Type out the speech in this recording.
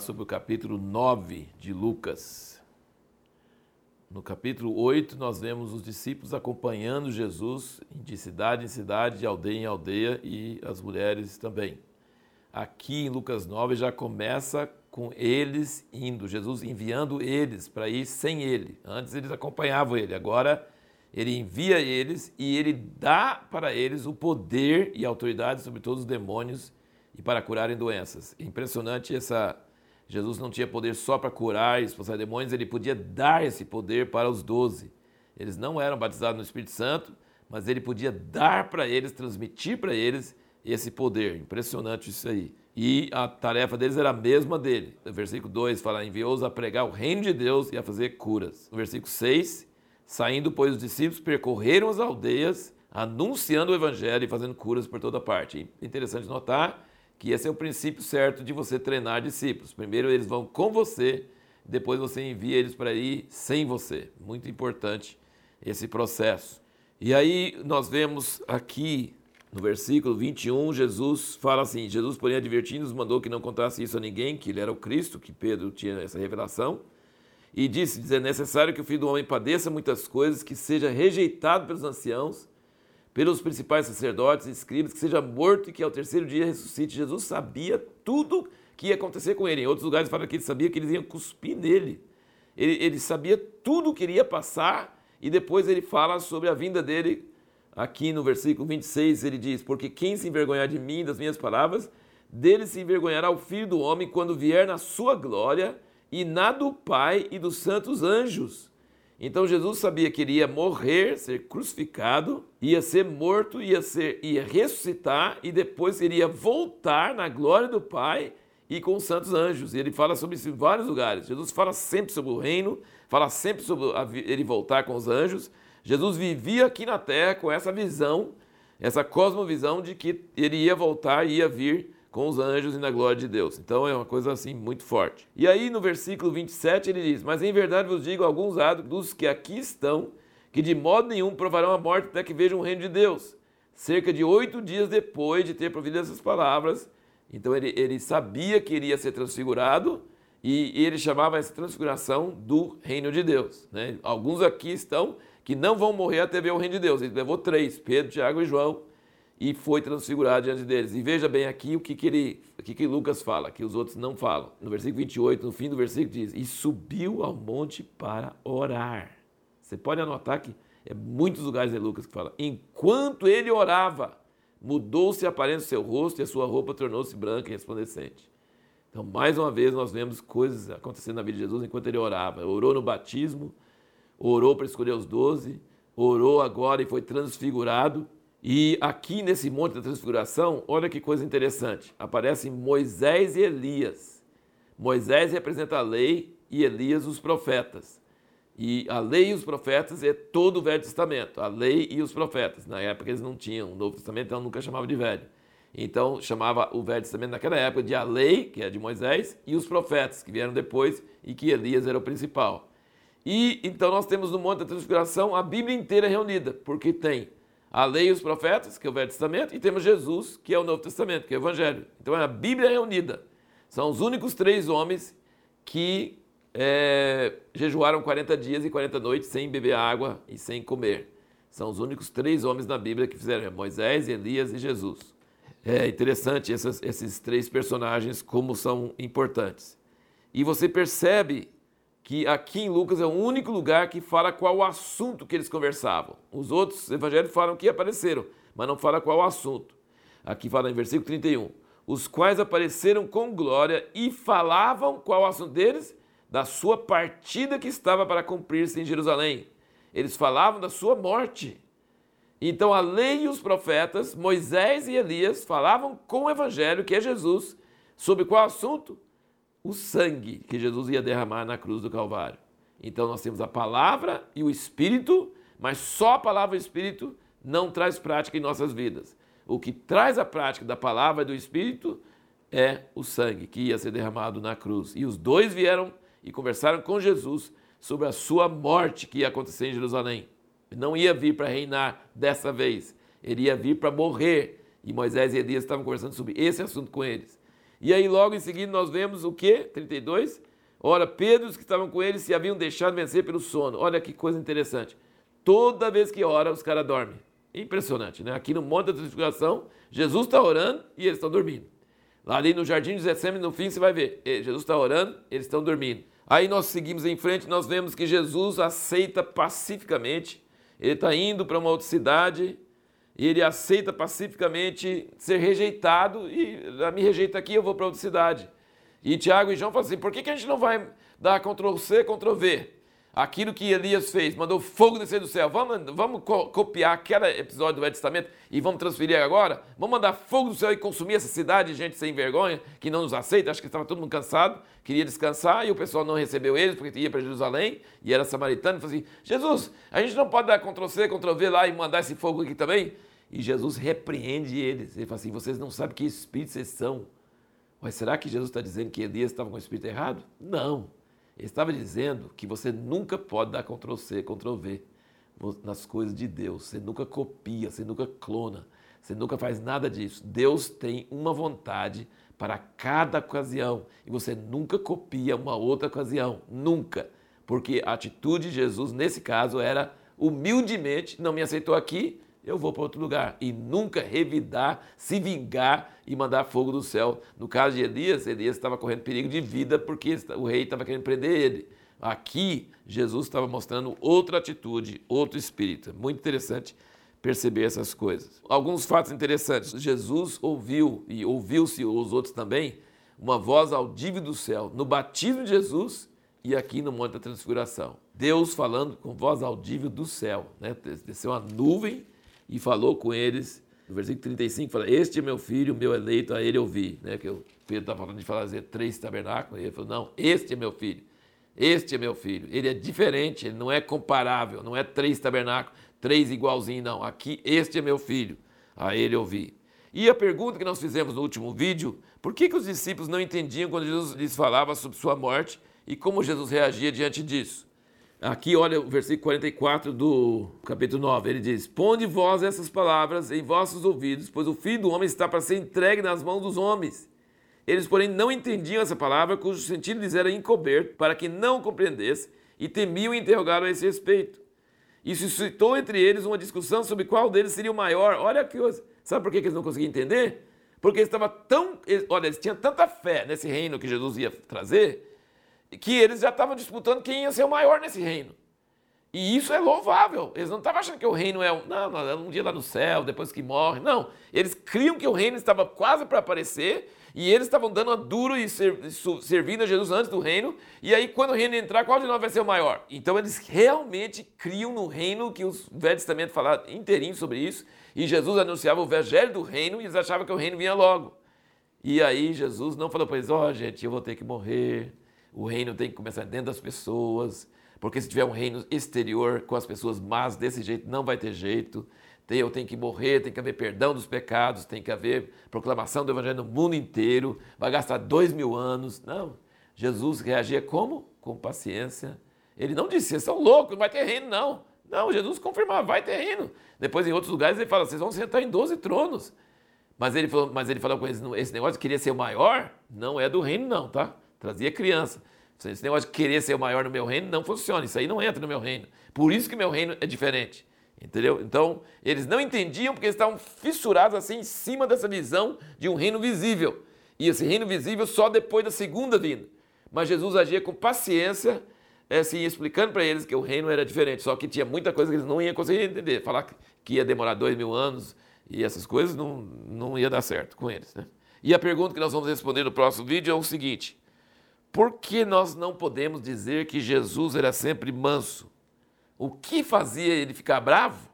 sobre o capítulo 9 de Lucas. No capítulo 8, nós vemos os discípulos acompanhando Jesus de cidade em cidade, de aldeia em aldeia e as mulheres também. Aqui em Lucas 9 já começa com eles indo, Jesus enviando eles para ir sem ele. Antes eles acompanhavam ele, agora ele envia eles e ele dá para eles o poder e autoridade sobre todos os demônios e para curarem doenças. Impressionante essa. Jesus não tinha poder só para curar e expulsar demônios, ele podia dar esse poder para os doze. Eles não eram batizados no Espírito Santo, mas ele podia dar para eles, transmitir para eles esse poder. Impressionante isso aí. E a tarefa deles era a mesma dele. Versículo 2 fala: enviou-os a pregar o reino de Deus e a fazer curas. No versículo 6, saindo, pois, os discípulos percorreram as aldeias, anunciando o evangelho e fazendo curas por toda parte. Interessante notar que esse é o princípio certo de você treinar discípulos. Primeiro eles vão com você, depois você envia eles para ir sem você. Muito importante esse processo. E aí nós vemos aqui no versículo 21, Jesus fala assim: Jesus, porém, advertindo-nos, mandou que não contasse isso a ninguém, que ele era o Cristo, que Pedro tinha essa revelação. E disse: é necessário que o filho do homem padeça muitas coisas, que seja rejeitado pelos anciãos pelos principais sacerdotes e escribas, que seja morto e que ao terceiro dia ressuscite. Jesus sabia tudo que ia acontecer com ele. Em outros lugares fala que ele sabia que eles iam cuspir nele. Ele, ele sabia tudo o que iria passar e depois ele fala sobre a vinda dele. Aqui no versículo 26 ele diz: Porque quem se envergonhar de mim, das minhas palavras, dele se envergonhará o filho do homem quando vier na sua glória e na do Pai e dos santos anjos. Então Jesus sabia que iria morrer, ser crucificado, ia ser morto, ia, ser, ia ressuscitar e depois iria voltar na glória do Pai e com os santos anjos. E ele fala sobre isso em vários lugares. Jesus fala sempre sobre o reino, fala sempre sobre ele voltar com os anjos. Jesus vivia aqui na terra com essa visão, essa cosmovisão de que ele ia voltar e ia vir com os anjos e na glória de Deus. Então é uma coisa assim muito forte. E aí no versículo 27 ele diz: Mas em verdade vos digo alguns dos que aqui estão, que de modo nenhum provarão a morte até que vejam o reino de Deus. Cerca de oito dias depois de ter provido essas palavras, então ele, ele sabia que iria ser transfigurado e ele chamava essa transfiguração do reino de Deus. Né? Alguns aqui estão que não vão morrer até ver o reino de Deus. Ele levou três: Pedro, Tiago e João e foi transfigurado diante deles. E veja bem aqui o que, que, ele, o que, que Lucas fala, que os outros não falam. No versículo 28, no fim do versículo, diz: E subiu ao monte para orar. Você pode anotar que é muitos lugares de Lucas que fala: Enquanto ele orava, mudou-se a aparência do seu rosto e a sua roupa tornou-se branca e resplandecente. Então, mais uma vez, nós vemos coisas acontecendo na vida de Jesus enquanto ele orava. Orou no batismo, orou para escolher os doze, orou agora e foi transfigurado e aqui nesse monte da transfiguração, olha que coisa interessante. Aparecem Moisés e Elias. Moisés representa a lei e Elias os profetas. E a lei e os profetas é todo o Velho Testamento. A lei e os profetas. Na época eles não tinham o Novo Testamento, então nunca chamava de velho. Então chamava o Velho Testamento naquela época de a lei, que é de Moisés, e os profetas, que vieram depois e que Elias era o principal. E então nós temos no Monte da Transfiguração a Bíblia inteira reunida, porque tem a lei e os profetas, que é o Velho Testamento, e temos Jesus, que é o Novo Testamento, que é o Evangelho. Então é a Bíblia reunida. São os únicos três homens que é, jejuaram 40 dias e 40 noites sem beber água e sem comer. São os únicos três homens na Bíblia que fizeram: é Moisés, Elias e Jesus. É interessante esses, esses três personagens, como são importantes. E você percebe que aqui em Lucas é o único lugar que fala qual o assunto que eles conversavam. Os outros evangelhos falam que apareceram, mas não fala qual o assunto. Aqui fala em versículo 31. Os quais apareceram com glória e falavam qual o assunto deles? Da sua partida que estava para cumprir-se em Jerusalém. Eles falavam da sua morte. Então a lei e os profetas, Moisés e Elias, falavam com o evangelho, que é Jesus, sobre qual assunto? O sangue que Jesus ia derramar na cruz do Calvário. Então nós temos a palavra e o Espírito, mas só a palavra e o Espírito não traz prática em nossas vidas. O que traz a prática da palavra e do Espírito é o sangue que ia ser derramado na cruz. E os dois vieram e conversaram com Jesus sobre a sua morte que ia acontecer em Jerusalém. Não ia vir para reinar dessa vez, ele ia vir para morrer. E Moisés e Elias estavam conversando sobre esse assunto com eles. E aí logo em seguida nós vemos o que? 32. Ora, Pedro os que estavam com ele se haviam deixado vencer pelo sono. Olha que coisa interessante. Toda vez que ora, os caras dormem. Impressionante, né? Aqui no Monte da Transfiguração, Jesus está orando e eles estão dormindo. Lá ali no Jardim de Getsemane, no fim, você vai ver. Jesus está orando, eles estão dormindo. Aí nós seguimos em frente, nós vemos que Jesus aceita pacificamente. Ele está indo para uma outra cidade e ele aceita pacificamente ser rejeitado e me rejeita aqui, eu vou para outra cidade. E Tiago e João falam assim: por que, que a gente não vai dar Ctrl C, Ctrl V? aquilo que Elias fez, mandou fogo descer do céu. Vamos, vamos co copiar aquele episódio do Velho Testamento e vamos transferir agora? Vamos mandar fogo do céu e consumir essa cidade de gente sem vergonha, que não nos aceita? Acho que estava todo mundo cansado, queria descansar e o pessoal não recebeu eles porque ia para Jerusalém e era samaritano. Falou assim: Jesus, a gente não pode dar Ctrl C, Ctrl V lá e mandar esse fogo aqui também? E Jesus repreende eles. Ele fala assim: vocês não sabem que espírito vocês são. Mas será que Jesus está dizendo que Elias estava com o espírito errado? Não. Ele estava dizendo que você nunca pode dar Ctrl C, Ctrl V nas coisas de Deus. Você nunca copia, você nunca clona, você nunca faz nada disso. Deus tem uma vontade para cada ocasião e você nunca copia uma outra ocasião, nunca. Porque a atitude de Jesus nesse caso era humildemente, não me aceitou aqui, eu vou para outro lugar. E nunca revidar, se vingar e mandar fogo do céu. No caso de Elias, Elias estava correndo perigo de vida porque o rei estava querendo prender ele. Aqui, Jesus estava mostrando outra atitude, outro espírito. Muito interessante perceber essas coisas. Alguns fatos interessantes. Jesus ouviu, e ouviu-se os outros também, uma voz audível do céu no batismo de Jesus e aqui no Monte da Transfiguração. Deus falando com voz audível do céu. Né? Desceu uma nuvem e falou com eles. No versículo 35 fala: Este é meu filho, meu eleito, a ele ouvi. Né? Que o Pedro está falando de fazer três tabernáculos. E ele falou: Não, este é meu filho. Este é meu filho. Ele é diferente, ele não é comparável, não é três tabernáculos, três igualzinho, não. Aqui, este é meu filho, a ele ouvi. E a pergunta que nós fizemos no último vídeo: por que, que os discípulos não entendiam quando Jesus lhes falava sobre sua morte e como Jesus reagia diante disso? Aqui, olha o versículo 44 do capítulo 9. Ele diz: Ponde vós essas palavras em vossos ouvidos, pois o filho do homem está para ser entregue nas mãos dos homens. Eles, porém, não entendiam essa palavra, cujo sentido lhes era encoberto, para que não compreendesse, e temiam interrogaram a esse respeito. E suscitou entre eles uma discussão sobre qual deles seria o maior. Olha que coisa. Sabe por que eles não conseguiam entender? Porque eles estavam tão. Olha, eles tinham tanta fé nesse reino que Jesus ia trazer que eles já estavam disputando quem ia ser o maior nesse reino. E isso é louvável. Eles não estavam achando que o reino é um, não, não, é um dia lá no céu, depois que morre. Não. Eles criam que o reino estava quase para aparecer e eles estavam dando a duro e servindo a Jesus antes do reino. E aí, quando o reino entrar, qual de nós vai ser o maior? Então, eles realmente criam no reino que os Velho Testamento fala inteirinho sobre isso. E Jesus anunciava o evangelho do reino e eles achavam que o reino vinha logo. E aí, Jesus não falou para eles: Ó, oh, gente, eu vou ter que morrer o reino tem que começar dentro das pessoas, porque se tiver um reino exterior com as pessoas más desse jeito, não vai ter jeito. Eu tenho que morrer, tem que haver perdão dos pecados, tem que haver proclamação do evangelho no mundo inteiro, vai gastar dois mil anos. Não. Jesus reagia como? Com paciência. Ele não disse, vocês são loucos, não vai ter reino, não. Não, Jesus confirmava, vai ter reino. Depois, em outros lugares, ele fala, vocês vão sentar em 12 tronos. Mas ele falou, mas ele falou com esse negócio de querer ser o maior, não é do reino, não, tá? Trazia criança. Esse negócio de querer ser o maior no meu reino não funciona, isso aí não entra no meu reino. Por isso que meu reino é diferente. Entendeu? Então, eles não entendiam porque eles estavam fissurados assim em cima dessa visão de um reino visível. E esse reino visível só depois da segunda vinda. Mas Jesus agia com paciência, assim, explicando para eles que o reino era diferente. Só que tinha muita coisa que eles não iam conseguir entender. Falar que ia demorar dois mil anos e essas coisas não, não ia dar certo com eles. Né? E a pergunta que nós vamos responder no próximo vídeo é o seguinte: por que nós não podemos dizer que Jesus era sempre manso? O que fazia ele ficar bravo?